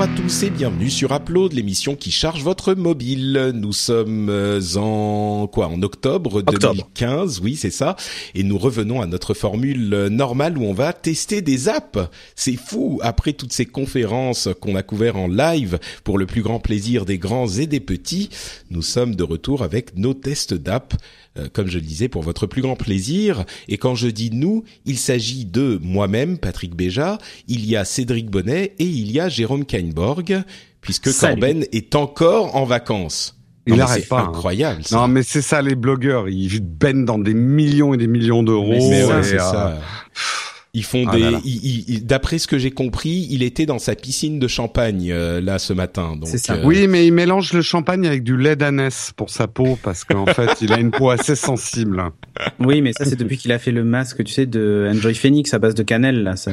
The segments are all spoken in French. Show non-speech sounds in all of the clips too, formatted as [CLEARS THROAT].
Bonjour à tous et bienvenue sur Upload, l'émission qui charge votre mobile. Nous sommes euh, en quoi En octobre, 2015, oui c'est ça. Et nous revenons à notre formule euh, normale où on va tester des apps. C'est fou après toutes ces conférences qu'on a couvertes en live pour le plus grand plaisir des grands et des petits. Nous sommes de retour avec nos tests d'apps. Euh, comme je le disais, pour votre plus grand plaisir. Et quand je dis nous, il s'agit de moi-même, Patrick Béja, il y a Cédric Bonnet et il y a Jérôme Puisque Corben est encore en vacances. Il n'arrête pas. Hein. Incroyable. Non, mais c'est ça les blogueurs. Ils baignent dans des millions et des millions d'euros. Mais c'est ça. Ils font ah des. D'après ce que j'ai compris, il était dans sa piscine de champagne euh, là ce matin. Donc. Ça. Euh, oui, mais il mélange le champagne avec du lait d'ânesse pour sa peau parce qu'en [LAUGHS] fait, il a une peau assez sensible. Oui, mais ça c'est depuis qu'il a fait le masque, tu sais, de Enjoy Phoenix à base de cannelle là. Ça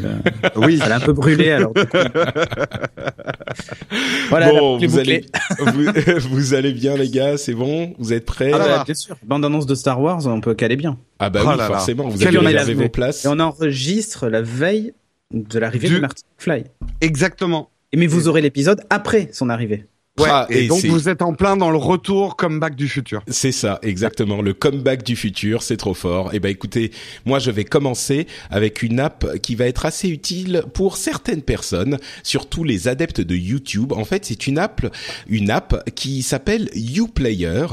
oui, ça l'a un peu brûlé alors. [LAUGHS] voilà. Bon, vous allez, [LAUGHS] vous, allez bien les gars, c'est bon, vous êtes prêts? Ah, bah, Bien sûr. Bande annonce de Star Wars, on peut caler bien. Ah bah oh oui, forcément. Vous avez réservé vos places. Et on enregistre la veille de l'arrivée de Martin Fly. Exactement. Et mais vous aurez l'épisode après son arrivée. Ouais, ah, et, donc vous êtes en plein dans le retour comeback du futur. C'est ça, exactement, le comeback du futur, c'est trop fort. Et eh ben écoutez, moi je vais commencer avec une app qui va être assez utile pour certaines personnes, surtout les adeptes de YouTube. En fait, c'est une app, une app qui s'appelle YouPlayer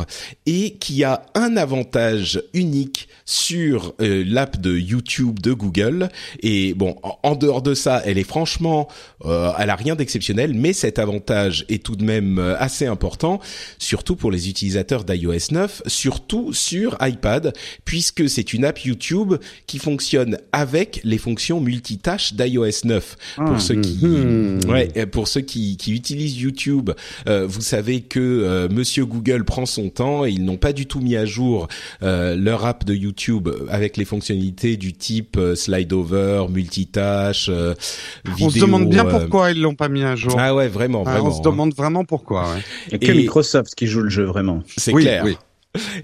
et qui a un avantage unique sur euh, l'app de YouTube de Google. Et bon, en, dehors de ça, elle est franchement, euh, elle a rien d'exceptionnel, mais cet avantage est tout de même euh, assez important, surtout pour les utilisateurs d'iOS 9, surtout sur iPad, puisque c'est une app YouTube qui fonctionne avec les fonctions multitâches d'iOS 9. pour ah. ceux qui, hmm. ouais, pour ceux qui, qui utilisent YouTube, euh, vous savez que euh, Monsieur Google prend son temps et ils n'ont pas du tout mis à jour leur app de YouTube avec les fonctionnalités du type slide over, multitâche, vidéo. On se demande bien pourquoi ils l'ont pas mis à jour. Ah ouais, vraiment, vraiment. on se demande vraiment pourquoi quoi. Ouais. Il que Microsoft qui joue le jeu vraiment. C'est clair. Oui.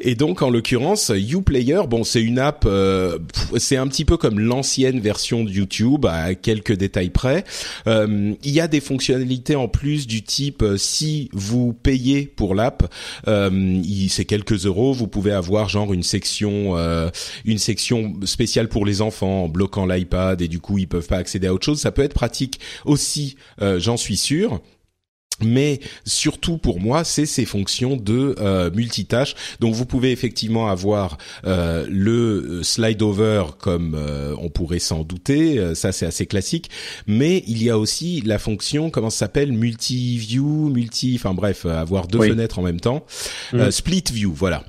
Et donc en l'occurrence, YouPlayer, bon, c'est une app, euh, c'est un petit peu comme l'ancienne version de YouTube à quelques détails près. Euh, il y a des fonctionnalités en plus du type euh, si vous payez pour l'app, euh, c'est quelques euros, vous pouvez avoir genre une section, une section spéciale pour les enfants en bloquant l'iPad et du coup ils peuvent pas accéder à autre chose. Ça peut être pratique aussi, j'en suis sûr mais surtout pour moi, c'est ces fonctions de euh, multitâche. Donc vous pouvez effectivement avoir euh, le slide over comme euh, on pourrait s'en douter, euh, ça c'est assez classique, mais il y a aussi la fonction comment ça s'appelle multi view, multi enfin bref, avoir deux fenêtres en même temps, mm. split view, voilà.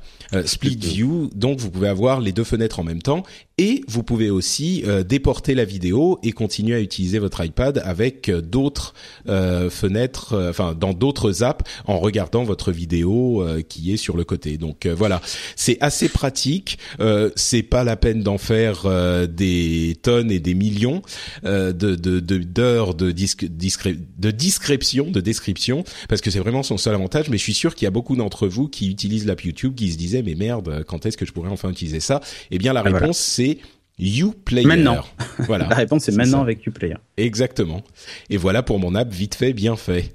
split view, donc vous pouvez avoir les deux fenêtres en même temps et vous pouvez aussi euh, déporter la vidéo et continuer à utiliser votre iPad avec euh, d'autres euh, fenêtres, enfin dans d'autres apps, en regardant votre vidéo qui est sur le côté. Donc voilà, c'est assez pratique. c'est pas la peine d'en faire des tonnes et des millions de d'heures de, de, de description, de description, parce que c'est vraiment son seul avantage. Mais je suis sûr qu'il y a beaucoup d'entre vous qui utilisent l'app YouTube qui se disaient mais merde, quand est-ce que je pourrais enfin utiliser ça? Eh bien la réponse c'est YouPlayer. Maintenant. [LAUGHS] Voilà. La réponse est maintenant avec YouPlayer. Exactement. Et voilà pour mon app vite fait, bien fait.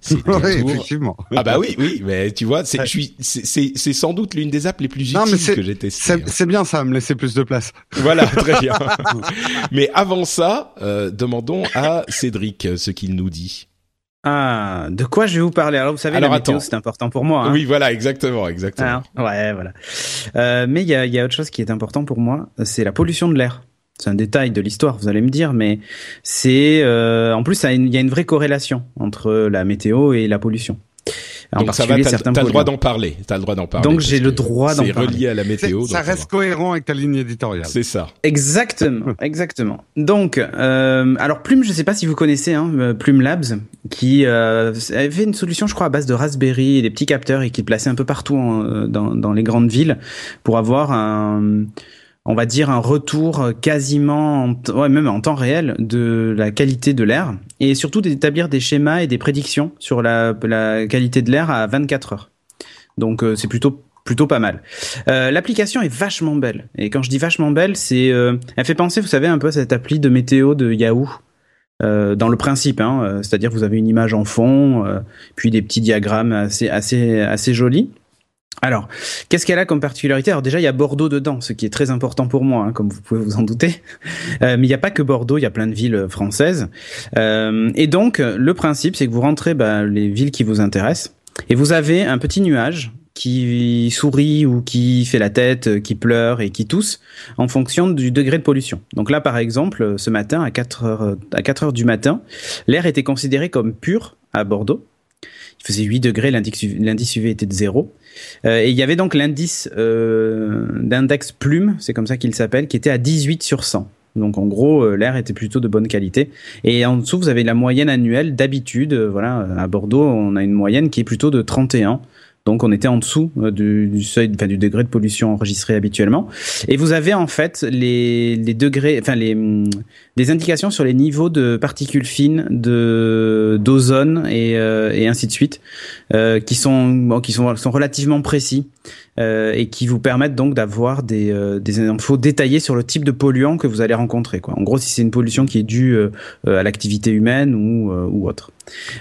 C'est [LAUGHS] effectivement. Ah bah oui, oui, mais tu vois, c'est, c'est, c'est sans doute l'une des apps les plus utiles que j'ai testées. Hein. C'est, bien ça, me laisser plus de place. Voilà, très bien. [LAUGHS] mais avant ça, euh, demandons à Cédric ce qu'il nous dit. Ah, de quoi je vais vous parler? Alors, vous savez, la météo, c'est important pour moi. Hein. Oui, voilà, exactement, exactement. Ah, ouais, voilà. Euh, mais il y a, y a autre chose qui est important pour moi, c'est la pollution de l'air. C'est un détail de l'histoire, vous allez me dire, mais c'est euh, en plus il y a une vraie corrélation entre la météo et la pollution. Donc ça va, t'as le droit d'en parler. T'as le droit d'en parler. Donc j'ai le droit d'en parler. C'est relié à la météo. Ça reste cohérent avec ta ligne éditoriale. C'est ça. Exactement, [LAUGHS] exactement. Donc, euh, alors Plume, je sais pas si vous connaissez hein, euh, Plume Labs, qui euh, avait une solution, je crois, à base de Raspberry et des petits capteurs et qui plaçait un peu partout euh, dans, dans les grandes villes pour avoir un on va dire un retour quasiment, ouais, même en temps réel de la qualité de l'air et surtout d'établir des schémas et des prédictions sur la, la qualité de l'air à 24 heures. Donc euh, c'est plutôt plutôt pas mal. Euh, L'application est vachement belle et quand je dis vachement belle, c'est euh, elle fait penser, vous savez, un peu à cette appli de météo de Yahoo. Euh, dans le principe, hein, euh, c'est-à-dire vous avez une image en fond, puis des petits diagrammes assez assez assez jolis. Alors, qu'est-ce qu'elle a comme particularité? Alors déjà, il y a Bordeaux dedans, ce qui est très important pour moi, hein, comme vous pouvez vous en douter. Euh, mais il n'y a pas que Bordeaux, il y a plein de villes françaises. Euh, et donc, le principe, c'est que vous rentrez bah, les villes qui vous intéressent, et vous avez un petit nuage qui sourit ou qui fait la tête, qui pleure et qui tousse en fonction du degré de pollution. Donc là, par exemple, ce matin, à 4 heures, à 4 heures du matin, l'air était considéré comme pur à Bordeaux. Il faisait 8 degrés, l'indice UV était de 0. Euh, et il y avait donc l'indice euh, d'index plume, c'est comme ça qu'il s'appelle, qui était à 18 sur 100. Donc en gros, euh, l'air était plutôt de bonne qualité. Et en dessous, vous avez la moyenne annuelle d'habitude. voilà, à Bordeaux, on a une moyenne qui est plutôt de 31. Donc on était en dessous du, seuil, enfin du degré de pollution enregistré habituellement. Et vous avez en fait les, les degrés, enfin les des indications sur les niveaux de particules fines, de d'ozone et, et ainsi de suite, euh, qui sont qui sont sont relativement précis. Euh, et qui vous permettent donc d'avoir des, euh, des infos détaillées sur le type de polluant que vous allez rencontrer. Quoi. En gros, si c'est une pollution qui est due euh, à l'activité humaine ou, ou autre.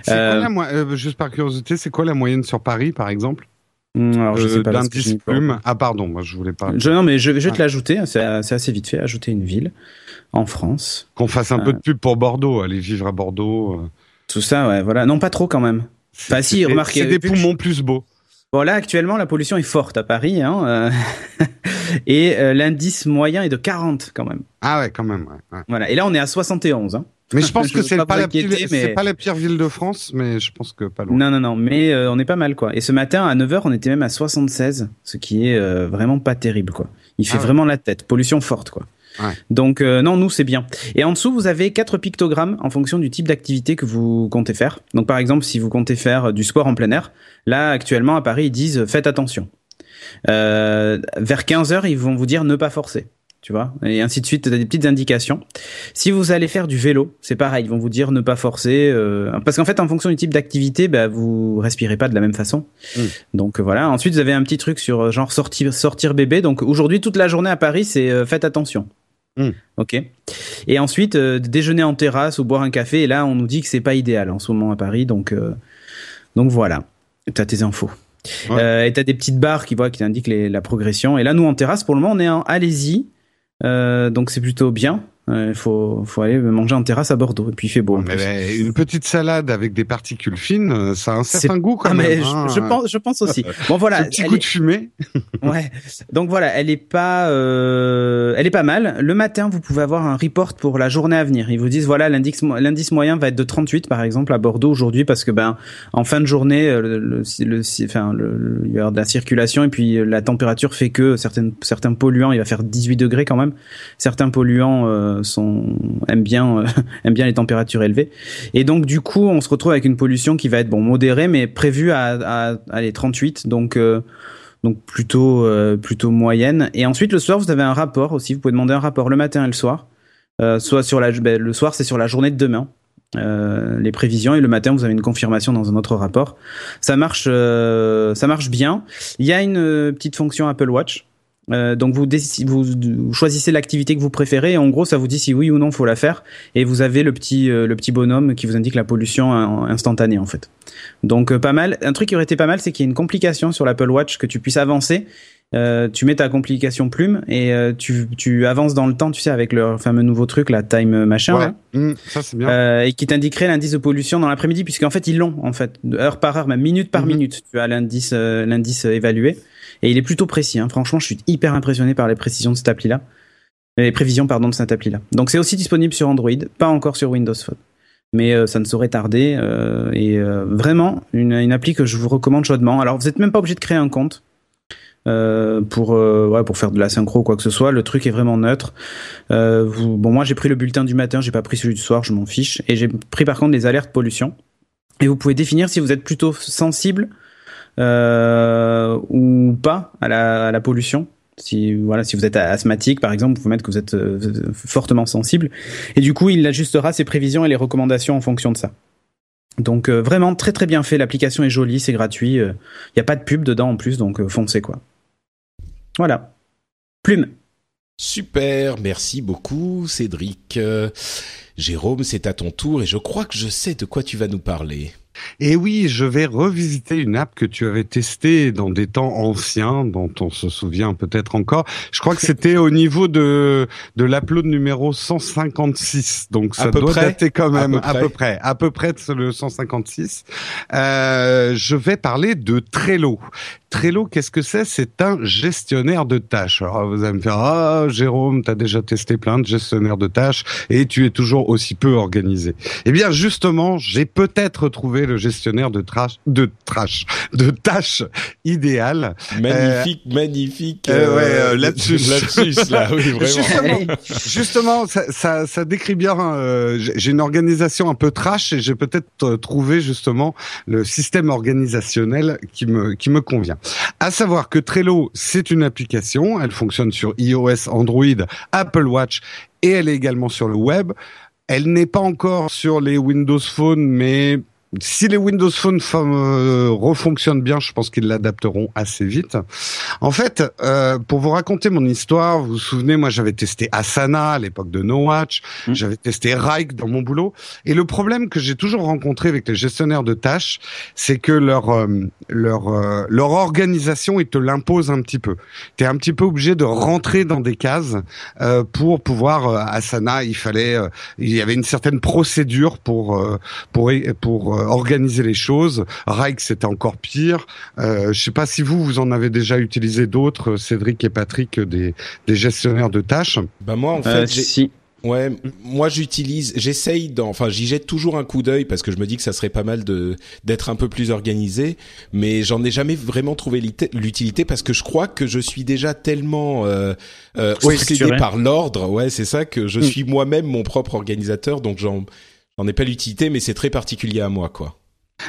Quoi la juste par curiosité, c'est quoi la moyenne sur Paris, par exemple? Hmm, alors, je sais pas. D'indice plume. Ah pardon, moi je voulais pas. Je, non, mais je, je vais te l'ajouter. C'est assez vite fait. Ajouter une ville en France. Qu'on fasse un peu de pub pour Bordeaux. Aller vivre à Bordeaux. Tout ça, ouais, voilà. Non, pas trop quand même. Enfin, si, remarquez. C'est des poumons plus beaux. Bon là actuellement la pollution est forte à Paris hein, euh, [LAUGHS] et euh, l'indice moyen est de 40 quand même. Ah ouais quand même. Ouais, Voilà et là on est à 71. Hein. Mais je pense [LAUGHS] que c'est pas, pas, la pire, mais... pas la pire ville de France, mais je pense que pas loin. Non, non, non, mais euh, on est pas mal, quoi. Et ce matin, à 9h, on était même à 76, ce qui est vraiment pas terrible, quoi. Il fait ah vraiment la tête. Pollution forte, quoi. Donc euh, non, nous c'est bien. Et en dessous, vous avez quatre pictogrammes en fonction du type d'activité que vous comptez faire. Donc par exemple, si vous comptez faire du sport en plein air, là actuellement à Paris ils disent faites attention. Euh, vers 15 heures, ils vont vous dire ne pas forcer. Tu vois, et ainsi de suite, des petites indications. Si vous allez faire du vélo, c'est pareil, ils vont vous dire ne pas forcer, euh, parce qu'en fait, en fonction du type d'activité, bah, vous respirez pas de la même façon. Mm. Donc voilà. Ensuite, vous avez un petit truc sur genre sortir, sortir bébé. Donc aujourd'hui, toute la journée à Paris, c'est faites attention. Hmm. Ok. Et ensuite, euh, déjeuner en terrasse ou boire un café. Et là, on nous dit que c'est pas idéal en ce moment à Paris. Donc, euh, donc voilà. T'as tes infos. Euh, et t'as des petites barres qui voient qui indiquent la progression. Et là, nous en terrasse, pour le moment, on est en allez-y. donc c'est plutôt bien. Il faut, faut aller manger en terrasse à Bordeaux. Et puis il fait beau. Mais une petite salade avec des particules fines, euh, ça a un certain goût quand ah, même. Hein. je, pense, je pense aussi. [LAUGHS] Bon voilà. Un petit goût de fumée. [LAUGHS] ouais. Donc voilà, elle est pas, euh, elle est pas mal. Le matin, vous pouvez avoir un report pour la journée à venir. Ils vous disent voilà, l'indice, l'indice moyen va être de 38 par exemple à Bordeaux aujourd'hui parce que ben en fin de journée, euh, le, le, le enfin, le, il y a de la circulation et puis euh, la température fait que certaines, certains polluants, il va faire 18 degrés quand même. Certains polluants sont aiment bien euh, [LAUGHS] aiment bien les températures élevées. Et donc du coup, on se retrouve avec une pollution qui va être bon modérée, mais prévue à, à, 38, donc euh, donc plutôt euh, plutôt moyenne. Et ensuite le soir, vous avez un rapport aussi. Vous pouvez demander un rapport le matin et le soir. soit sur la ben, le soir, c'est sur la journée de demain. les prévisions et le matin vous avez une confirmation dans un autre rapport. Ça marche, ça marche bien. Il y a une petite fonction Apple Watch euh, donc vous, vous, choisissez l'activité que vous préférez et en gros ça vous dit si oui ou non faut la faire et vous avez le petit euh, le petit bonhomme qui vous indique la pollution instantanée en fait. Donc euh, pas mal. Un truc qui aurait été pas mal c'est qu'il y a une complication sur l'Apple Watch que tu puisses avancer. tu mets ta complication plume et tu, tu avances dans le temps, tu sais, avec le fameux nouveau truc, la time machin, mmh, ça c'est bien. et qui t'indiquerait l'indice de pollution dans l'après-midi, puisqu'en fait ils l'ont en fait, heure par heure, même minute par mmh. minute, tu as l'indice l'indice évalué. Et il est plutôt précis. Hein. Franchement, je suis hyper impressionné par les précisions de cette appli-là. Les prévisions, pardon, de cette appli-là. Donc c'est aussi disponible sur Android, pas encore sur Windows Phone. mais ça ne saurait tarder. et vraiment, une, appli que je vous recommande chaudement. Alors, vous n'êtes même pas obligé de créer un compte. Euh, pour euh, pour faire de la synchro ou quoi que ce soit. Le truc est vraiment neutre. Euh, bon, moi j'ai pris le bulletin du matin, j'ai pas pris celui du soir, je m'en fiche. Et j'ai pris par contre les alertes pollution. Et vous pouvez définir si vous êtes plutôt sensible euh, ou pas à la, pollution. Si voilà, si vous êtes asthmatique par exemple, vous pouvez mettre que vous êtes fortement sensible. Et du coup, il ajustera ses prévisions et les recommandations en fonction de ça. Donc vraiment très très bien fait. L'application est jolie, c'est gratuit. Il n'y a pas de pub dedans en plus, donc foncez quoi. Voilà. Plume. Super, merci beaucoup Cédric. Euh, Jérôme, c'est à ton tour et je crois que je sais de quoi tu vas nous parler. Et oui, je vais revisiter une app que tu avais testée dans des temps anciens, dont on se souvient peut-être encore. Je crois que c'était au niveau de de l'upload numéro 156, donc ça doit dater quand même à peu, près, à peu près de le 156. Euh, je vais parler de Trello. Trello, qu'est-ce que c'est? C'est un gestionnaire de tâches. Alors vous allez me faire ah Jérôme, tu as déjà testé plein de gestionnaires de tâches et tu es toujours aussi peu organisé. Eh bien justement, j'ai peut-être trouvé le gestionnaire de trash, de trash, de tâches idéal. Magnifique, euh, magnifique. Euh, ouais, euh, [LAUGHS] lapsus. là, oui, [LAUGHS] vraiment. Justement, ça, ça, ça, décrit bien. Euh, j'ai une organisation un peu trash et j'ai peut-être trouvé justement le système organisationnel qui me qui me convient. À savoir que Trello, c'est une application, elle fonctionne sur iOS, Android, Apple Watch et elle est également sur le web. Elle n'est pas encore sur les Windows Phone, mais si les Windows Phone euh, refonctionnent bien, je pense qu'ils l'adapteront assez vite. En fait, euh, pour vous raconter mon histoire, vous vous souvenez, moi j'avais testé Asana à l'époque de No Watch, mmh. j'avais testé Rike dans mon boulot, et le problème que j'ai toujours rencontré avec les gestionnaires de tâches, c'est que leur euh, leur euh, leur organisation ils te l'imposent un petit peu. Tu es un petit peu obligé de rentrer dans des cases euh, pour pouvoir Asana, il fallait, il y avait une certaine procédure pour pour pour euh, organiser les choses. Rike, c'était encore pire. Euh, je sais pas si vous, vous en avez déjà utilisé d'autres, Cédric et Patrick, des, des gestionnaires de tâches. Bah moi, en euh, fait, si. Ouais, moi j'utilise, j'essaye, enfin j'y jette toujours un coup d'œil parce que je me dis que ça serait pas mal de d'être un peu plus organisé, mais j'en ai jamais vraiment trouvé l'utilité parce que je crois que je suis déjà tellement euh, euh obsédé par l'ordre, ouais c'est ça que je mm. suis moi-même mon propre organisateur, donc j'en j'en ai pas l'utilité, mais c'est très particulier à moi.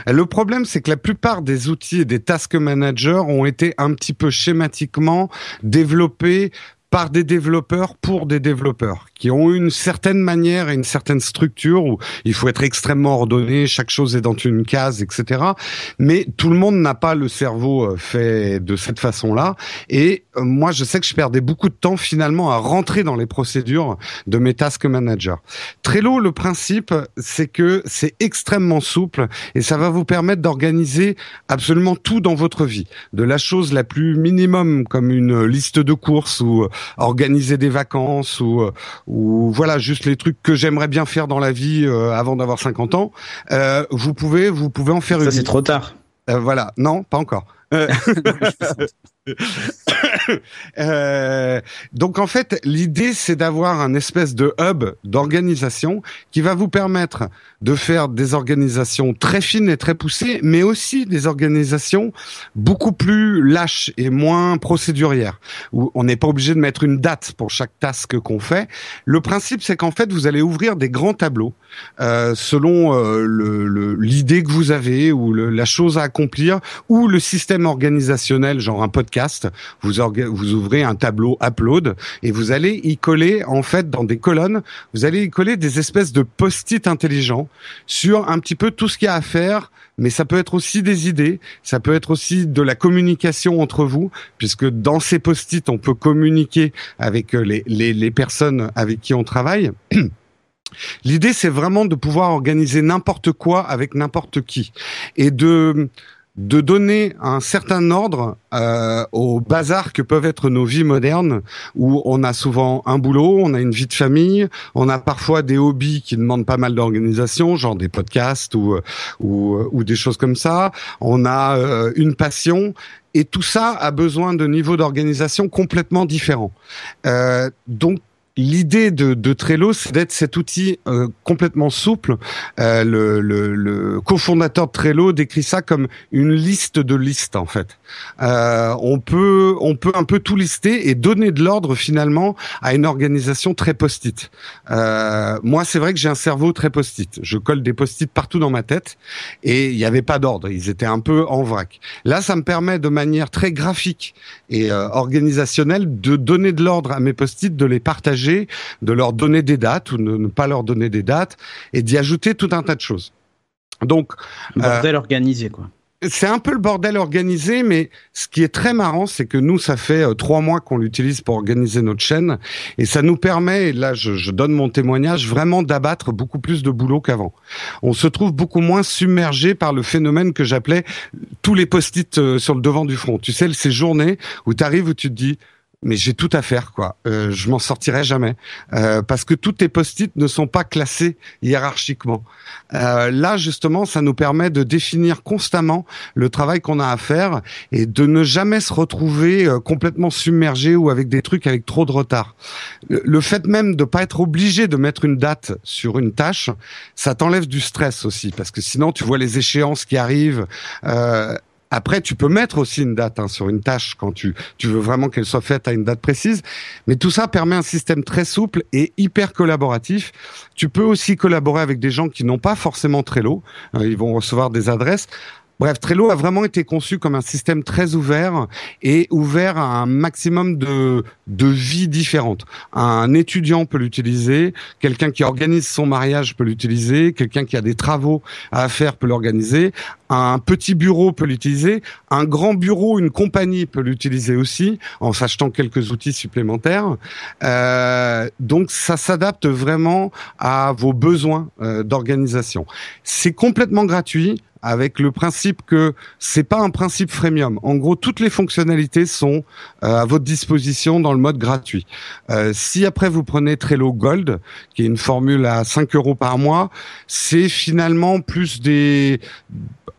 Le problème, c'est que la plupart des outils et des task managers ont été un petit peu schématiquement développés par des développeurs pour des développeurs qui ont une certaine manière et une certaine structure où il faut être extrêmement ordonné, chaque chose est dans une case, etc. Mais tout le monde n'a pas le cerveau euh, fait de cette façon-là. Et euh, moi, je sais que je perdais beaucoup de temps finalement à rentrer dans les procédures de mes task managers. Trello, le principe, c'est que c'est extrêmement souple et ça va vous permettre d'organiser absolument tout dans votre vie. De la chose la plus minimum comme une liste de courses ou euh, organiser des vacances ou ou voilà juste les trucs que j'aimerais bien faire dans la vie euh, avant d'avoir 50 ans, euh, vous pouvez vous pouvez en faire une. Ça c'est trop tard. Euh, voilà, non, pas encore. [LAUGHS] [LAUGHS] Euh, donc en fait, l'idée c'est d'avoir un espèce de hub d'organisation qui va vous permettre de faire des organisations très fines et très poussées, mais aussi des organisations beaucoup plus lâches et moins procédurières, où on n'est pas obligé de mettre une date pour chaque task qu'on fait. Le principe c'est qu'en fait vous allez ouvrir des grands tableaux euh, selon euh, l'idée que vous avez ou la chose à accomplir ou le système organisationnel, genre un podcast. Vous ouvrez un tableau upload et vous allez y coller en fait dans des colonnes, vous allez y coller des espèces de post-it intelligents sur un petit peu tout ce qu'il y a à faire, mais ça peut être aussi des idées, ça peut être aussi de la communication entre vous, puisque dans ces post-it, on peut communiquer avec les, les, les personnes avec qui on travaille. [CLEARS THROAT] L'idée, c'est vraiment de pouvoir organiser n'importe quoi avec n'importe qui et de de donner un certain ordre euh, au bazar que peuvent être nos vies modernes, où on a souvent un boulot, on a une vie de famille, on a parfois des hobbies qui demandent pas mal d'organisation, genre des podcasts ou, ou, ou des choses comme ça. On a euh, une passion et tout ça a besoin de niveaux d'organisation complètement différents. Euh, donc l'idée de, de, Trello, c'est d'être cet outil euh, complètement souple. Euh, le, le, le cofondateur de Trello décrit ça comme une liste de listes en fait. Euh, on peut on peut un peu tout lister et donner de l'ordre finalement à une organisation très post-it. Euh, moi, c'est vrai que j'ai un cerveau très post-it. Je colle des post-it partout dans ma tête et il n'y avait pas d'ordre. Ils étaient un peu en vrac. Là, ça me permet de manière très graphique et euh, organisationnelle de donner de l'ordre à mes post-it, de les partager de leur donner des dates ou de ne pas leur donner des dates et d'y ajouter tout un tas de choses. Donc, bordel organisé quoi. C'est un peu le bordel organisé, mais ce qui est très marrant, c'est que nous, ça fait euh, trois mois qu'on l'utilise pour organiser notre chaîne, et ça nous permet, et là je, je donne mon témoignage, vraiment d'abattre beaucoup plus de boulot qu'avant. On se trouve beaucoup moins submergé par le phénomène que j'appelais tous les post-it euh, sur le devant du front. Tu sais, ces journées où tu arrives où tu te dis, mais j'ai tout à faire quoi. Euh, je m'en sortirai jamais euh, parce que tous tes post-it ne sont pas classés hiérarchiquement. Euh, là justement, ça nous permet de définir constamment le travail qu'on a à faire et de ne jamais se retrouver euh, complètement submergé ou avec des trucs avec trop de retard. Le, fait même de pas être obligé de mettre une date sur une tâche, ça t'enlève du stress aussi parce que sinon tu vois les échéances qui arrivent. Après, tu peux mettre aussi une date hein, sur une tâche quand tu, tu veux vraiment qu'elle soit faite à une date précise. Mais tout ça permet un système très souple et hyper collaboratif. Tu peux aussi collaborer avec des gens qui n'ont pas forcément Trello. Euh, ils vont recevoir des adresses. Bref, Trello a vraiment été conçu comme un système très ouvert et ouvert à un maximum de, de vies différentes. Un étudiant peut l'utiliser, quelqu'un qui organise son mariage peut l'utiliser, quelqu'un qui a des travaux à faire peut l'organiser, un petit bureau peut l'utiliser, un grand bureau, une compagnie peut l'utiliser aussi, en s'achetant quelques outils supplémentaires. Euh, donc ça s'adapte vraiment à vos besoins euh, d'organisation. C'est complètement gratuit avec le principe que c'est pas un principe freemium. En gros, toutes les fonctionnalités sont euh, à votre disposition dans le mode gratuit. Euh, si après vous prenez Trello Gold, qui est une formule à 5 euros par mois, c'est finalement plus des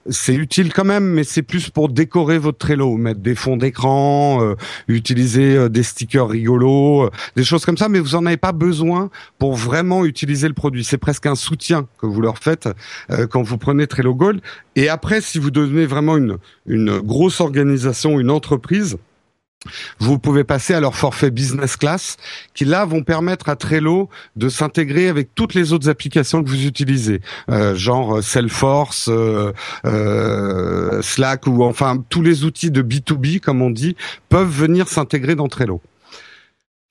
c'est utile quand même, mais c'est plus pour décorer votre Trello, mettre des fonds d'écran, euh, utiliser euh, des stickers rigolos, euh, des choses comme ça, mais vous en avez pas besoin pour vraiment utiliser le produit. C'est presque un soutien que vous leur faites quand vous prenez Trello Gold. Et après, si vous devenez vraiment une, une grosse organisation, une entreprise, vous pouvez passer à leur forfait business class, qui là vont permettre à Trello de s'intégrer avec toutes les autres applications que vous utilisez, euh, genre Salesforce, euh, euh, Slack ou enfin tous les outils de B2B comme on dit peuvent venir s'intégrer dans Trello.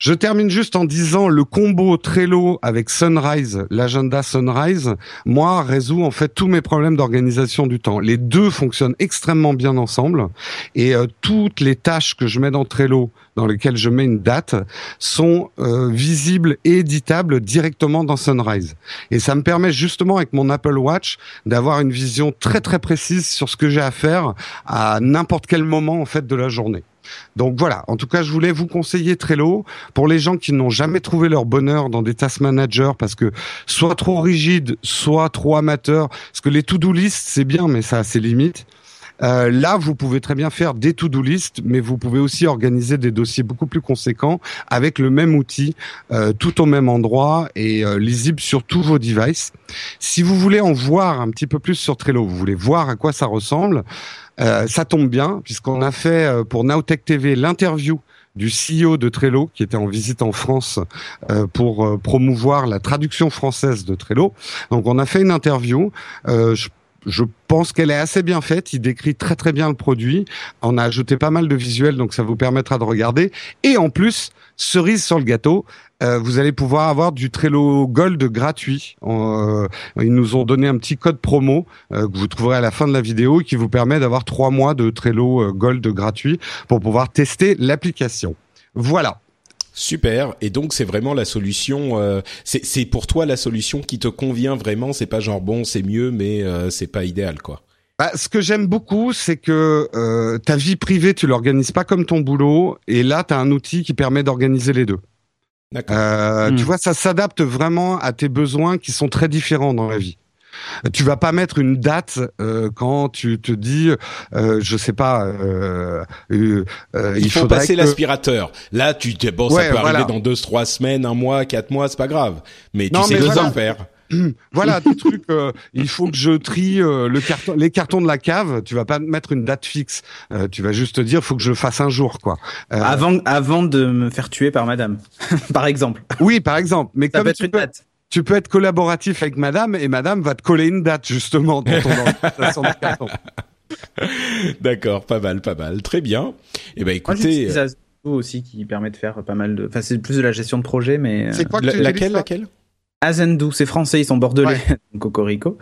Je termine juste en disant le combo Trello avec Sunrise, l'agenda Sunrise, moi résout en fait tous mes problèmes d'organisation du temps. Les deux fonctionnent extrêmement bien ensemble et euh, toutes les tâches que je mets dans Trello, dans lesquelles je mets une date, sont euh, visibles et éditables directement dans Sunrise. Et ça me permet justement avec mon Apple Watch d'avoir une vision très très précise sur ce que j'ai à faire à n'importe quel moment en fait de la journée. Donc voilà, en tout cas, je voulais vous conseiller Trello pour les gens qui n'ont jamais trouvé leur bonheur dans des task managers parce que soit trop rigide, soit trop amateur. Parce que les to-do list, c'est bien, mais ça a ses limites. Euh, là, vous pouvez très bien faire des to-do list, mais vous pouvez aussi organiser des dossiers beaucoup plus conséquents avec le même outil, euh, tout au même endroit et euh, lisible sur tous vos devices. Si vous voulez en voir un petit peu plus sur Trello, vous voulez voir à quoi ça ressemble, euh, ça tombe bien puisqu'on a fait euh, pour Nowtech TV l'interview du CEO de Trello qui était en visite en France euh, pour euh, promouvoir la traduction française de Trello. Donc on a fait une interview. Euh, je, je pense qu'elle est assez bien faite. Il décrit très très bien le produit. On a ajouté pas mal de visuels, donc ça vous permettra de regarder. Et en plus, cerise sur le gâteau, euh, vous allez pouvoir avoir du Trello Gold gratuit. Euh, ils nous ont donné un petit code promo euh, que vous trouverez à la fin de la vidéo qui vous permet d'avoir trois mois de Trello euh, Gold gratuit pour pouvoir tester l'application. Voilà. Super. Et donc c'est vraiment la solution. Euh, c'est pour toi la solution qui te convient vraiment. C'est pas genre bon, c'est mieux, mais euh, c'est pas idéal, quoi. Bah, ce que j'aime beaucoup, c'est que euh, ta vie privée, tu l'organises pas comme ton boulot, et là, tu as un outil qui permet d'organiser les deux. D'accord. Euh, Hmm. Tu vois, ça s'adapte vraiment à tes besoins qui sont très différents dans la vie. Tu vas pas mettre une date euh, quand tu te dis, euh, je sais pas. Euh, euh, euh il, faut passer l'aspirateur. Là, tu bon, ça peut arriver dans deux, trois semaines, un mois, quatre mois, c'est pas grave. Mais tu sais deux ans faire. [CLEARS THROAT] voilà des trucs. Euh, il faut que je trie euh, le carton, les cartons de la cave. Tu vas pas mettre une date fixe. Euh, tu vas juste te dire, faut que je le fasse un jour, quoi. avant, avant de me faire tuer par Madame, [LAUGHS] par exemple. Oui, par exemple. Mais comme tu peux, tu peux être collaboratif avec Madame et Madame va te coller une date justement dans ton carton. [LAUGHS] D'accord, pas mal, pas mal, très bien. Eh ben écoutez. Moi, aussi qui permet de faire pas mal de. Enfin, c'est plus de la gestion de projet, mais. C'est quoi laquelle, laquelle? Azendou, c'est français, ils sont bordelais, [LAUGHS] Cocorico.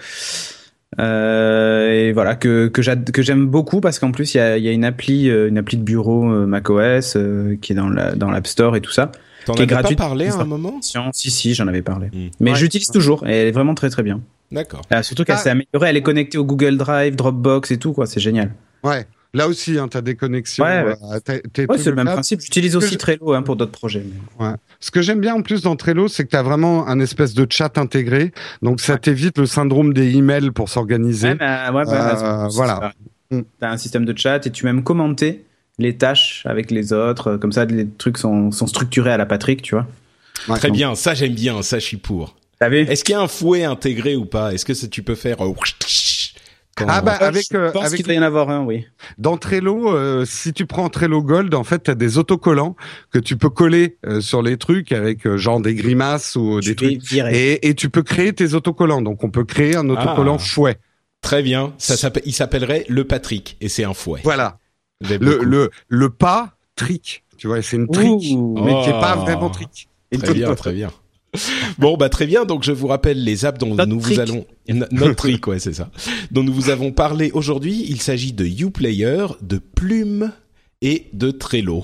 Euh, et voilà que que j'aime beaucoup parce qu'en plus il y a, y a, une appli euh, une appli de bureau euh, macOS euh, qui est dans la dans l'App Store et tout ça T'en avais pas parlé à un moment Si si j'en avais parlé. Hmm. mais j'utilise toujours et elle est vraiment très très bien. D'accord. Surtout qu'elle ah. s'est améliorée elle est connectée au Google Drive Dropbox et tout quoi c'est génial. Ouais Là aussi, hein, tu as des connexions. Ouais, ouais. c'est le même principe. J'utilise aussi Trello hein, pour d'autres projets. Ouais. Ce que j'aime bien en plus dans Trello, c'est que tu as vraiment un espèce de chat intégré. Donc ça t'évite le syndrome des emails pour s'organiser. Ouais, bah, ouais, bah, euh, voilà. Mm. Tu as un système de chat et tu même commenter les tâches avec les autres. Comme ça, les trucs sont, sont structurés à la Patrick, tu vois. Très bien, ça j'aime bien, ça je suis pour. Est-ce qu'il y a un fouet intégré ou pas? Est-ce que tu peux faire euh, ah bah avec je pense avec qu'il doit y en avoir un, oui. Dans Trello, euh, si tu prends Trello Gold, en fait, tu as des autocollants que tu peux coller euh, sur les trucs avec euh, genre des grimaces ou des trucs et, et, tu peux créer tes autocollants. Donc on peut créer un autocollant ah. fouet. Très bien, ça s'appelle il s'appellerait le Patrick et c'est un fouet. Voilà. Le le le pas trick, tu vois, c'est une trick mais qui est pas oh. vraiment trick. Très bien, très bien. [LAUGHS] bon, bah très bien. Donc je vous rappelle les apps dont nous vous allons notre trick, ouais, c'est ça. Dont nous vous avons parlé aujourd'hui. Il s'agit de YouPlayer, de Plume et de Trello.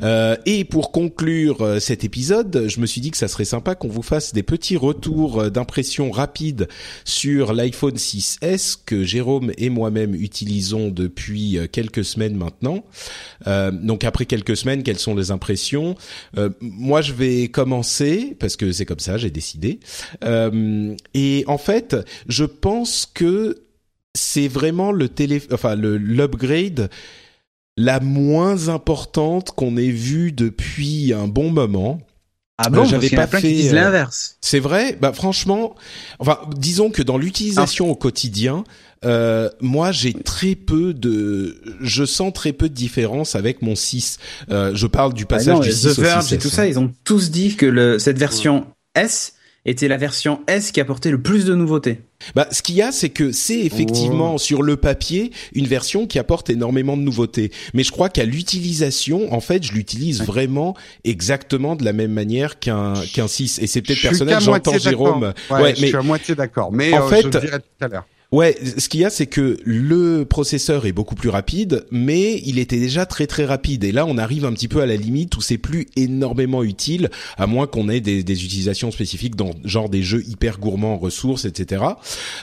Euh, et pour conclure euh, cet épisode, je me suis dit que ça serait sympa qu'on vous fasse des petits retours euh, d'impression rapides sur l'iPhone 6S que Jérôme et moi-même utilisons depuis quelques semaines maintenant. donc après quelques semaines, quelles sont les impressions? Moi, je vais commencer parce que c'est comme ça, j'ai décidé. et en fait, je pense que c'est vraiment le télé, enfin l'upgrade la moins importante qu'on ait vue depuis un bon moment. Ah bon, euh, j'avais pas fait euh, l'inverse. C'est vrai, bah franchement, enfin disons que dans l'utilisation au quotidien, euh, moi j'ai très peu de, je sens très peu de différence avec mon 6. Euh, je parle du ah passage du 6 au 6 et tout ça, ils ont tous dit que le, cette version S était la version S qui apportait le plus de nouveautés. Bah, ce qu'il y a, c'est que c'est effectivement oh. sur le papier une version qui apporte énormément de nouveautés. Mais je crois qu'à l'utilisation, en fait, je l'utilise vraiment exactement de la même manière qu'un qu'un 6. Et c'est peut-être personnel, j'entends Jérôme. Ouais, je suis à moitié d'accord. Mais en euh, fait, je dirais tout à l'heure. Ouais, ce qu'il y a, c'est que le processeur est beaucoup plus rapide, mais il était déjà très très rapide. Et là, on arrive un petit peu à la limite où c'est plus énormément utile, à moins qu'on ait des, des, utilisations spécifiques dans genre des jeux hyper gourmands en ressources, etc.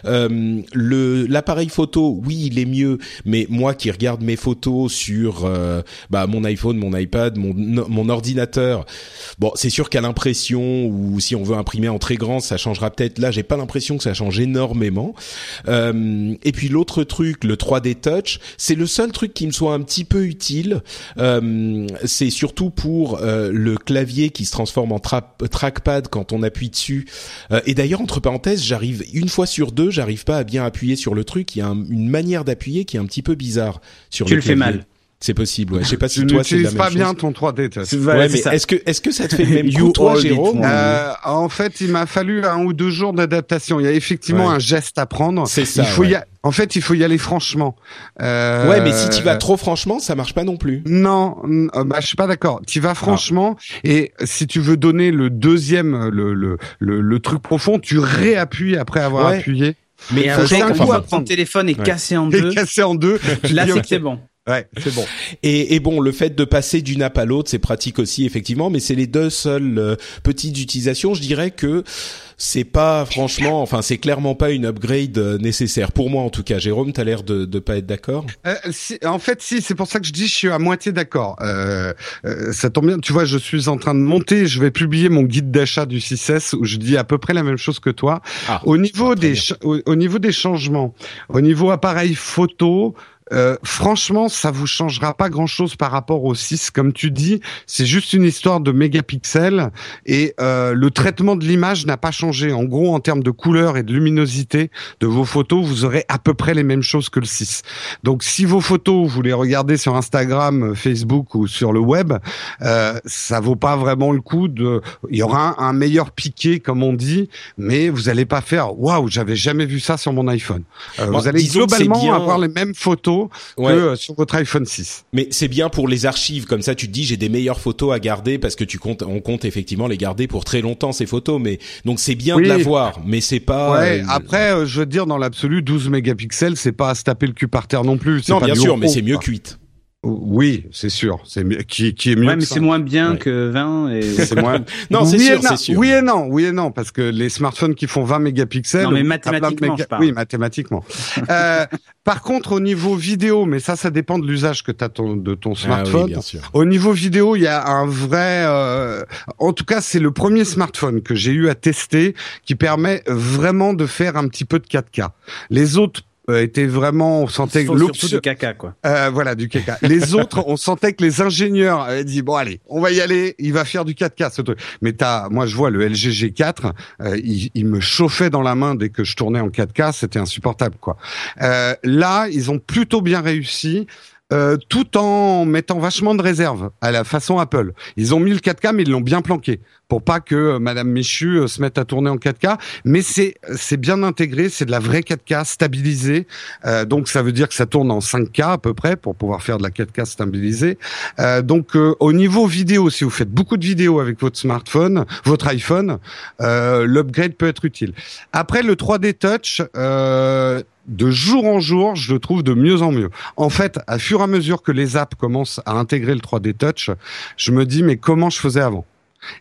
Euh, le l'appareil photo, oui, il est mieux, mais moi qui regarde mes photos sur euh, bah, mon iPhone, mon iPad, mon mon ordinateur, bon, c'est sûr qu'à l'impression ou si on veut imprimer en très grand, ça changera peut-être. Là, j'ai pas l'impression que ça change énormément. Euh, euh, et puis l'autre truc, le 3D Touch, c'est le seul truc qui me soit un petit peu utile. Euh, c'est surtout pour euh, le clavier qui se transforme en trackpad quand on appuie dessus. et d'ailleurs, entre parenthèses, j'arrive une fois sur deux, j'arrive pas à bien appuyer sur le truc. Il y a une manière d'appuyer qui est un petit peu bizarre sur tu le, fais mal. C'est possible, ouais. Je sais pas si toi c'est la même pas bien ton 3D. Ouais, mais est-ce que est-ce que ça te fait le [LAUGHS] même coup toi, Jérôme euh, En fait, il m'a fallu un ou deux jours d'adaptation. Il y a effectivement un geste à prendre. C'est ça. Il faut y En fait, il faut y aller franchement. Euh... Ouais, mais si tu vas trop franchement, ça marche pas non plus. Non, euh, bah je suis pas d'accord. Tu vas franchement et si tu veux donner le deuxième, le le le, truc profond, tu réappuies après avoir appuyé. Mais un coup, ton téléphone est cassé en deux. cassé en deux. Là, c'est bon. Ouais, c'est bon. Et, et, bon, le fait de passer d'une app à l'autre, c'est pratique aussi effectivement, mais c'est les deux seules euh, petites utilisations. Je dirais que c'est pas franchement, enfin c'est clairement pas une upgrade euh, nécessaire pour moi en tout cas. Jérôme, t'as l'air de de pas être d'accord? Euh, en fait, si, c'est pour ça que je dis je suis à moitié d'accord. Euh, euh, ça tombe bien, tu vois, je suis en train de monter, je vais publier mon guide d'achat du 6S où je dis à peu près la même chose que toi. Ah, au niveau des au, niveau des changements, au niveau appareil photo, euh, franchement, ça vous changera pas grand-chose par rapport au 6, comme tu dis. C'est juste une histoire de mégapixels et euh, le traitement de l'image n'a pas changé. En gros, en termes de couleur et de luminosité de vos photos, vous aurez à peu près les mêmes choses que le 6. Donc, si vos photos, vous les regardez sur Instagram, Facebook ou sur le web, euh, ça vaut pas vraiment le coup de. Il y aura un, meilleur piqué, comme on dit, mais vous allez pas faire waouh, j'avais jamais vu ça sur mon iPhone. Euh, vous allez globalement avoir les mêmes photos que sur votre iPhone 6. Mais c'est bien pour les archives, comme ça tu te dis j'ai des meilleures photos à garder parce que tu comptes, on compte effectivement les garder pour très longtemps ces photos. Mais donc c'est bien de l'avoir, mais c'est pas. Ouais. Euh, après, euh, je veux dire dans l'absolu, 12 mégapixels, c'est pas à se taper le cul par terre non plus. Non, bien sûr, mais c'est mieux cuite. Oui, c'est sûr. C'est qui, qui est mieux. Ouais, mais c'est moins bien que 20 et [LAUGHS] c'est moins. [LAUGHS] non, c'est sûr, c'est sûr. Oui et non, oui et non, parce que les smartphones qui font 20 mégapixels. Non, mais mathématiquement, je Oui, mathématiquement. [LAUGHS] euh, par contre, au niveau vidéo, mais ça, ça dépend de l'usage que tu as de ton ah smartphone. bien sûr. Au niveau vidéo, il y a un vrai. Euh... En tout cas, c'est le premier smartphone que j'ai eu à tester qui permet vraiment de faire un petit peu de 4K. Les autres était vraiment, on sentait que surtout du caca quoi. Euh, voilà du caca. Les [LAUGHS] autres, on sentait que les ingénieurs avaient dit bon allez, on va y aller, il va faire du 4K ce truc. Mais t'as, moi je vois le LG G4, euh, il, il, me chauffait dans la main dès que je tournais en 4K, c'était insupportable quoi. Euh, là, ils ont plutôt bien réussi. Euh, tout en mettant vachement de réserve à la façon Apple. Ils ont mis le 4K, mais ils l'ont bien planqué pour pas que euh, Madame Michu euh, se mette à tourner en 4K. Mais c'est c'est bien intégré, c'est de la vraie 4K stabilisée. donc ça veut dire que ça tourne en 5K à peu près pour pouvoir faire de la 4K stabilisée. donc au niveau vidéo, si vous faites beaucoup de vidéos avec votre smartphone, votre iPhone, l'upgrade peut être utile. Après le 3D Touch de jour en jour, je le trouve de mieux en mieux. En fait, à fur et à mesure que les apps commencent à intégrer le 3D Touch, je me dis mais comment je faisais avant?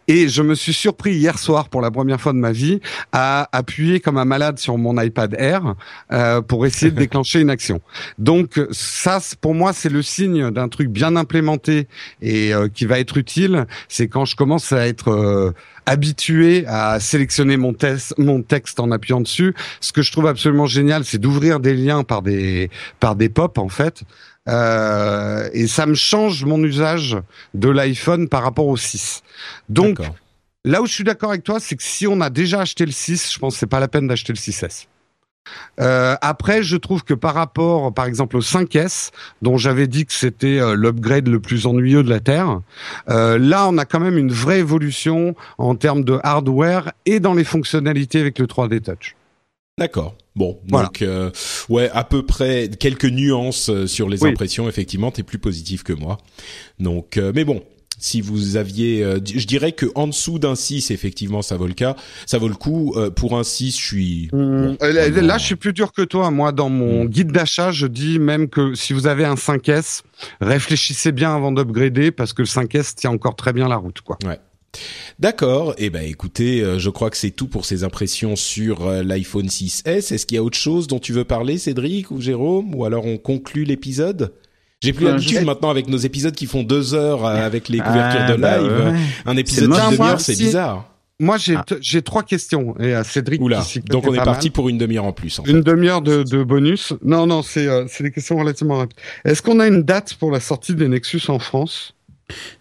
Et je me suis surpris hier soir pour la première fois de ma vie à appuyer comme un malade sur mon iPad Air euh, pour essayer de [LAUGHS] déclencher une action. Donc ça, pour moi, c'est le signe d'un truc bien implémenté et euh, qui va être utile. C'est quand je commence à être euh, habitué à sélectionner mon, mon texte en appuyant dessus. Ce que je trouve absolument génial, c'est d'ouvrir des liens par des par des pop en fait. Euh, et ça me change mon usage de l'iPhone par rapport au 6. Donc là où je suis d'accord avec toi, c'est que si on a déjà acheté le 6, je pense que c'est pas la peine d'acheter le 6S. Euh, après, je trouve que par rapport, par exemple, au 5S, dont j'avais dit que c'était euh, l'upgrade le plus ennuyeux de la Terre, euh, là, on a quand même une vraie évolution en termes de hardware et dans les fonctionnalités avec le 3D Touch. D'accord. Bon, donc ouais, à peu près quelques nuances sur les impressions. Effectivement, t'es plus positif que moi. Donc, mais bon, si vous aviez, euh, je dirais que en dessous d'un 6, effectivement, ça vaut le cas, ça vaut le coup. Euh, pour un 6, je suis. Mmh. là, je suis plus dur que toi. Moi, dans mon mmh. guide d'achat, je dis même que si vous avez un 5S, réfléchissez bien avant d'upgrader parce que le 5S tient encore très bien la route, quoi. Ouais. D'accord. Eh ben, écoutez, euh, je crois que c'est tout pour ces impressions sur l'iPhone 6S. Est-ce qu'il y a autre chose dont tu veux parler, Cédric ou Jérôme, ou alors on conclut l'épisode? J'ai plus l'habitude maintenant avec nos épisodes qui font deux heures euh, avec les couvertures de ah, bah live. Un épisode de demi-heure, c'est bizarre. Moi, j'ai ah. j'ai trois questions et à Cédric. Oula. Donc on est parti pour une demi-heure en plus. En une demi-heure de, de, bonus. Non, non, c'est euh, c'est des questions relativement rapides. Est-ce qu'on a une date pour la sortie des Nexus en France?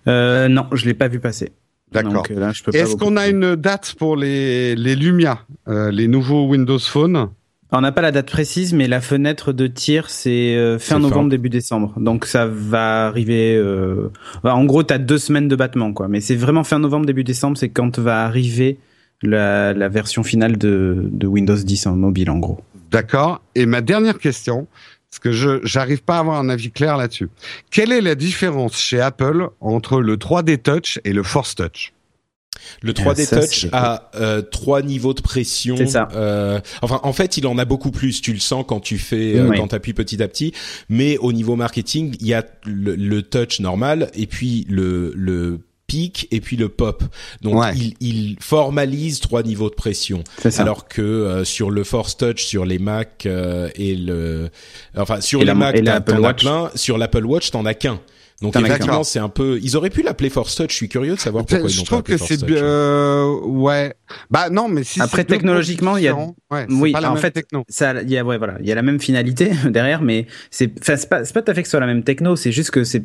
Euh, Non, je l'ai pas vu passer. D'accord. Euh, Est-ce qu'on a une date pour les les Lumia, euh, les nouveaux Windows Phone? On n'a pas la date précise, mais la fenêtre de tir, c'est euh, fin novembre, début décembre. Donc ça va arriver... Euh... En gros, tu as deux semaines de battement, quoi. Mais c'est vraiment fin novembre, début décembre, c'est quand va arriver la, la version finale de, de, Windows 10 en mobile, en gros. D'accord. Et ma dernière question, parce que je j'arrive pas à avoir un avis clair là-dessus. Quelle est la différence chez Apple entre le 3D Touch et le Force Touch? Le 3D ça, Touch a euh, trois niveaux de pression. C'est ça. Euh, enfin, en fait, il en a beaucoup plus. Tu le sens quand tu fais, euh, quand t'appuies petit à petit. Mais au niveau marketing, il y a le, le touch normal et puis le le pic et puis le pop. Donc, Ouais. il, il formalise trois niveaux de pression. C'est ça. Alors que euh, sur le Force Touch, sur les Mac euh, et le, enfin sur Et les la- Mac, t'en as Watch. plein. Sur l'Apple Watch, t'en as qu'un. Donc effectivement, c'est un peu. Ils auraient pu l'appeler Force Touch. Je suis curieux de savoir pourquoi ils Je l'ont pas trouve appelé que Force c'est Touch. bien. euh, ouais. Bah non, mais si. Après, technologiquement, il y a- ouais, Oui, pas la en même fait, techno. ça, il y a, ouais, voilà, il y a la même finalité [LAUGHS] derrière, mais c'est, enfin, c'est pas, c'est pas tout à fait que ce soit la même techno, c'est juste que c'est,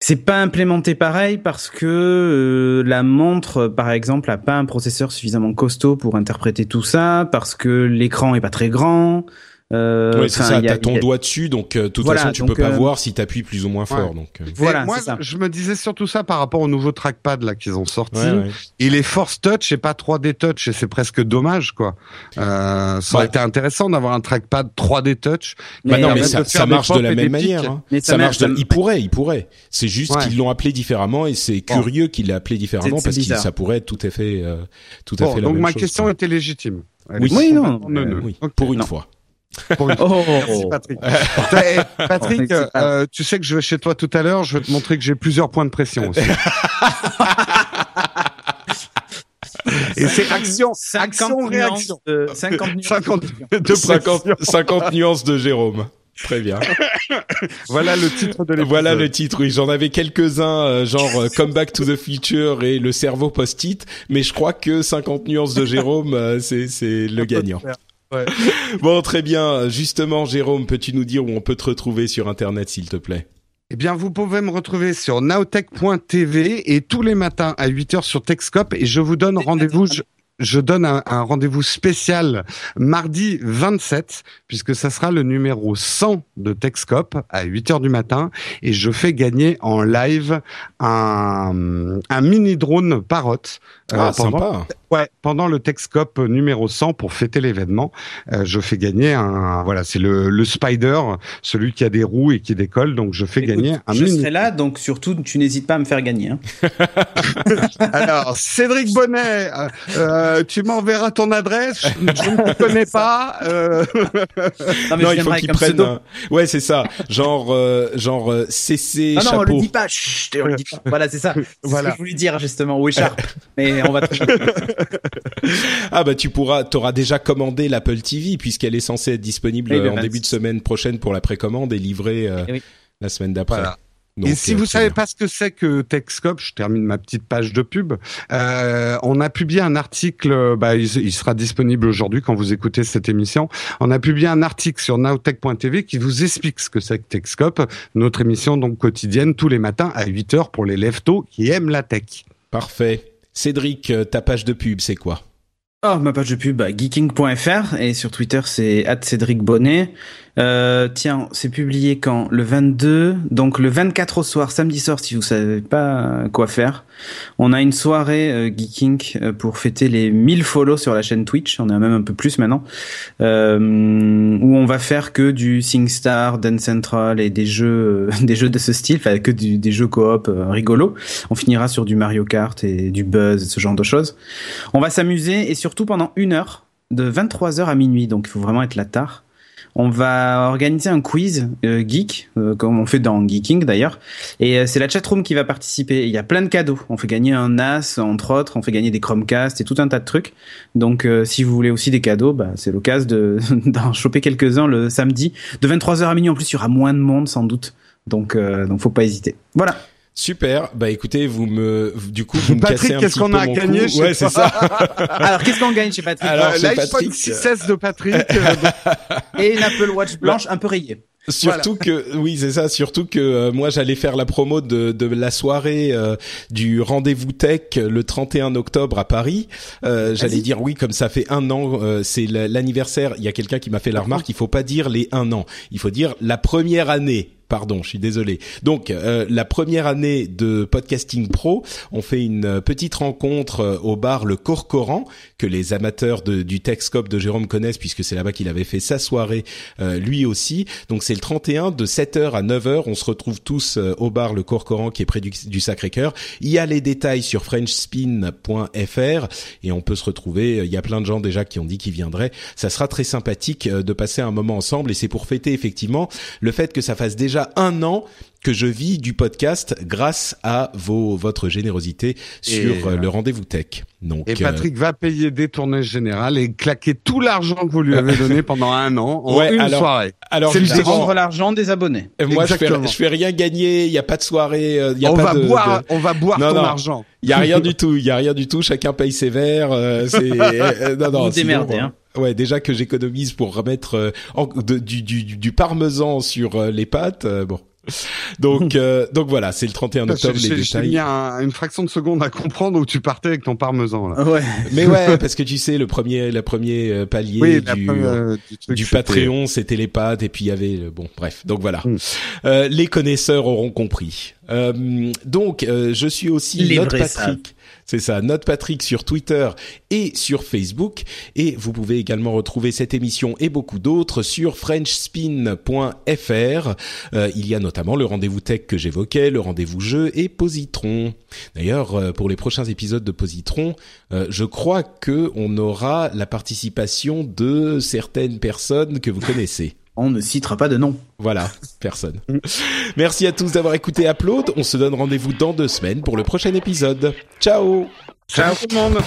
c'est pas implémenté pareil parce que euh, la montre, par exemple, a pas un processeur suffisamment costaud pour interpréter tout ça, parce que l'écran est pas très grand. Euh, Oui, c'est ça. T'as ton a- doigt dessus, donc euh, de toute Voilà, façon, tu donc, peux pas euh, voir si t'appuies plus ou moins fort. Donc, euh, Voilà, moi, ça. je me disais surtout ça par rapport au nouveau trackpad là qu'ils ont sorti. ouais, ouais. Il est Force Touch et pas 3D Touch et c'est presque dommage quoi. Euh, ça aurait été intéressant d'avoir un trackpad 3D Touch. Bah Mais non, mais ça, marche de la même manière. hein. Mais Ça ça marche. De... Il pourrait, il pourrait. C'est juste Ouais. qu'ils l'ont appelé différemment et c'est curieux qu'il l'ait appelé différemment parce que ça pourrait être tout à fait, tout à fait la donc même ma chose, question quoi. était légitime. Oui. non. Oui, Ok. pour une Non. fois. Pour une- [LAUGHS] Oh, Merci Patrick. Patrick, euh, tu sais que je vais chez toi tout à l'heure. Je vais te montrer que j'ai plusieurs points de pression aussi. [LAUGHS] Et c'est action, 50 action, nuances réaction. de, 50 nuances 50 de- de 50, pression. 50 nuances de Jérôme. Très bien. [LAUGHS] Voilà le titre de l'épisode. Voilà le titre. Oui, j'en avais quelques-uns, euh, genre euh, Come Back to the Future et le cerveau post-it, mais je crois que 50 nuances de Jérôme, euh, c'est c'est le gagnant. Ouais. [LAUGHS] Bon, très bien. Justement, Jérôme, peux-tu nous dire où on peut te retrouver sur Internet, s'il te plaît? Eh bien, vous pouvez me retrouver sur nowtech.tv et tous les matins à 8h sur Techscope et je vous donne rendez-vous. Je, je donne un, un rendez-vous spécial mardi 27 puisque ça sera le numéro 100 de Techscope à 8h du matin et je fais gagner en live un, un mini drone Parrot. euh, Ah, pendant, sympa. Ouais, pendant le Techscope numéro 100 pour fêter l'événement, euh, je fais gagner un voilà, c'est le, le Spider, celui qui a des roues et qui décolle, donc je fais Écoute, gagner un je mini. serai là, donc surtout, tu n'hésites pas à me faire gagner. hein. [LAUGHS] Alors, Cédric Bonnet, euh, euh, tu m'enverras ton adresse, je, ne te connais [LAUGHS] pas. euh, Non, mais non, je il faut qu'ils prennent. un- Ouais, c'est ça. Genre, euh, genre CC Ah non, on chapeau. le dit pas. Chut, on le dit pas. Voilà, c'est ça. C'est Voilà. ce que je voulais dire justement. Ou écharpe. [LAUGHS] Mais on va. Ah bah tu pourras, t'auras déjà commandé l'Apple TV puisqu'elle est censée être disponible Oui, en 26. début de semaine prochaine pour la précommande et livrée euh, Eh oui. la semaine d'après. Voilà. Donc, et si euh, vous savez bien. pas ce que c'est que Techscope, je termine ma petite page de pub. Euh, on a publié un article, bah, il, il sera disponible aujourd'hui quand vous écoutez cette émission. On a publié un article sur nowtech.tv qui vous explique ce que c'est que Techscope, notre émission donc quotidienne tous les matins à 8 heures pour les leftos qui aiment la tech. Parfait. Cédric, euh, ta page de pub, c'est quoi? Oh, ma page de pub, bah, geeking.fr et sur Twitter c'est Cédric Bonnet. Euh, tiens, c'est publié quand? Le 22, donc le 24 au soir, samedi soir, si vous savez pas quoi faire. On a une soirée euh, geeking euh, pour fêter les 1000 follow sur la chaîne Twitch. On est même un peu plus maintenant, euh, où on va faire que du SingStar, Dance Central et des jeux, euh, [LAUGHS] des jeux de ce style, enfin que des jeux coop euh, rigolos. On finira sur du Mario Kart et du Buzz, ce genre de choses. On va s'amuser et surtout pendant une heure, de 23h à minuit, donc il faut vraiment être là tard. On va organiser un quiz euh, geek, euh, comme on fait dans Geeking d'ailleurs, et euh, c'est la chatroom qui va participer. Il y a plein de cadeaux. On fait gagner un NAS, entre autres, on fait gagner des Chromecast et tout un tas de trucs. Donc euh, si vous voulez aussi des cadeaux, bah, c'est l'occasion de- [LAUGHS] d'en choper quelques-uns le samedi, de 23h à minuit. En plus, il y aura moins de monde sans doute, donc euh, donc faut pas hésiter. Voilà. Super. Bah écoutez, vous me, du coup, vous me Patrick, cassez un qu'est-ce petit qu'on peu a mon gagné coup. chez Ouais, c'est ça. [LAUGHS] Alors qu'est-ce qu'on gagne chez Patrick Alors, Euh, chez L'iPhone Patrick, 6S de Patrick. [LAUGHS] euh, Et une Apple Watch blanche un peu rayée. Surtout que oui c'est ça surtout que euh, moi j'allais faire la promo de, de la soirée euh, du rendez-vous tech le 31 octobre à Paris euh, j'allais dire oui comme ça fait un an euh, c'est la- l'anniversaire il y a quelqu'un qui m'a fait la remarque il faut pas dire les un an il faut dire la première année pardon, je suis désolé. Donc euh, la première année de podcasting pro, on fait une petite rencontre euh, au bar Le Corcoran que les amateurs du Techscope de Jérôme connaissent puisque c'est là-bas qu'il avait fait sa soirée euh, lui aussi. Donc c'est le 31 de 7h à 9h, on se retrouve tous au bar Le Corcoran qui est près du Sacré-Cœur. Il y a les détails sur frenchspin.fr et on peut se retrouver, il y a plein de gens déjà qui ont dit qu'ils viendraient. Ça sera très sympathique de passer un moment ensemble et c'est pour fêter effectivement le fait que ça fasse déjà un an que je vis du podcast grâce à vos votre générosité sur euh, le rendez-vous tech. Donc, et euh, Patrick va payer des tournées générales et claquer tout l'argent que vous lui avez donné pendant un an en une alors, soirée. Alors, c'est rendre l'argent des abonnés. Moi, je fais, je fais rien gagner. Il y a pas de soirée. Euh, y a on pas va boire, on va boire ton argent. Il y a rien du [LAUGHS] tout. Il y a rien du tout. Chacun paye ses verres. c'est [LAUGHS] non non. Vous démerdez, hein. Ouais, déjà que j'économise pour remettre du, du, du, parmesan sur les pâtes. bon, donc, [LAUGHS] euh, donc voilà, c'est le 31 octobre. les détails. J'ai mis une fraction de seconde à comprendre où tu partais avec ton parmesan là. Ouais. Mais ouais, [LAUGHS] parce que tu sais, le premier, le premier euh, palier du, euh, du, Patreon, c'était les pâtes et puis il y avait bon, bref. Donc voilà, hmm. les connaisseurs auront compris. donc, je suis aussi les notre Patrick. C'est ça, Note Patrick sur Twitter et sur Facebook. Et vous pouvez également retrouver cette émission et beaucoup d'autres sur frenchspin.fr. Euh, il y a notamment le rendez-vous tech que j'évoquais, le rendez-vous jeu et Positron. D'ailleurs, euh, pour les prochains épisodes de Positron, euh, je crois que on aura la participation de certaines personnes que vous connaissez. On ne citera pas de nom. Voilà, personne. Merci à tous d'avoir écouté Upload. On se donne rendez-vous dans deux semaines pour le prochain épisode. Ciao Ciao tout le monde